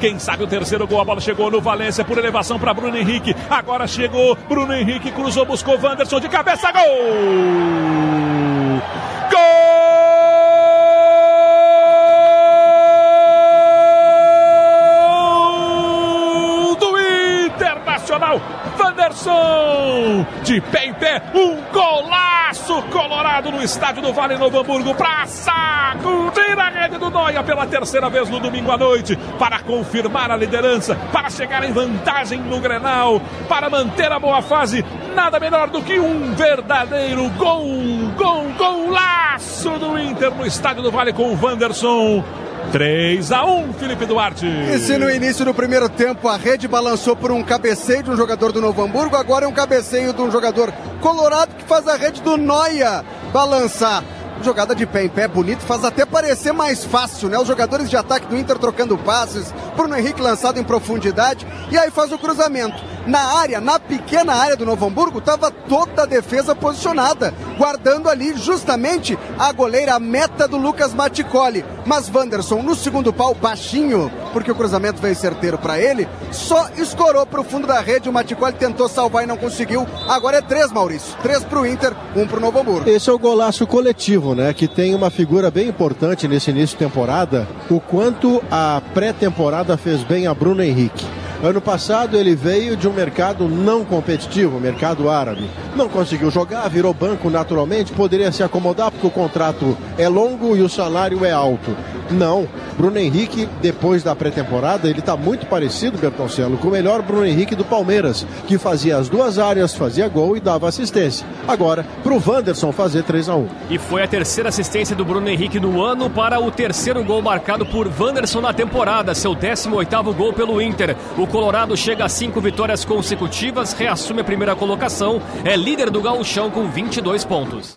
Quem sabe o terceiro gol, a bola chegou no Valência por elevação para Bruno Henrique. Agora chegou Bruno Henrique, cruzou, buscou Wanderson de cabeça, gol! Internacional! Wanderson! De pé em pé, um golaço colorado no estádio do Vale Novo Hamburgo para sacudir a rede do Noia pela terceira vez no domingo à noite, para confirmar a liderança, para chegar em vantagem no Grenal, para manter a boa fase. Nada melhor do que um verdadeiro gol, gol, golaço do Inter no estádio do Vale com o Wanderson. 3 a 1 Felipe Duarte. E se no início do primeiro tempo a rede balançou por um cabeceio de um jogador do Novo Hamburgo, agora é um cabeceio de um jogador colorado que faz a rede do Noia balançar. Jogada de pé em pé, bonito, faz até parecer mais fácil, né? Os jogadores de ataque do Inter trocando passes, Bruno Henrique lançado em profundidade, e aí faz o cruzamento. Na área, na pequena área do Novo Hamburgo, estava toda a defesa posicionada, guardando ali justamente a goleira, a meta do Lucas Maticoli. Mas Wanderson, no segundo pau, baixinho, porque o cruzamento veio certeiro para ele, só escorou para o fundo da rede. O Maticoli tentou salvar e não conseguiu. Agora é três, Maurício. Três para o Inter, um para o Novo Hamburgo. Esse é o golaço coletivo, né? Que tem uma figura bem importante nesse início de temporada. O quanto a pré-temporada fez bem a Bruno Henrique. Ano passado ele veio de um mercado não competitivo, mercado árabe. Não conseguiu jogar, virou banco naturalmente, poderia se acomodar porque o contrato é longo e o salário é alto. Não, Bruno Henrique, depois da pré-temporada, ele está muito parecido, Bertoncello, com o melhor Bruno Henrique do Palmeiras, que fazia as duas áreas, fazia gol e dava assistência. Agora, para o Wanderson fazer 3 a 1 E foi a terceira assistência do Bruno Henrique no ano para o terceiro gol marcado por Wanderson na temporada, seu 18º gol pelo Inter. O Colorado chega a cinco vitórias consecutivas, reassume a primeira colocação, é líder do gauchão com 22 pontos.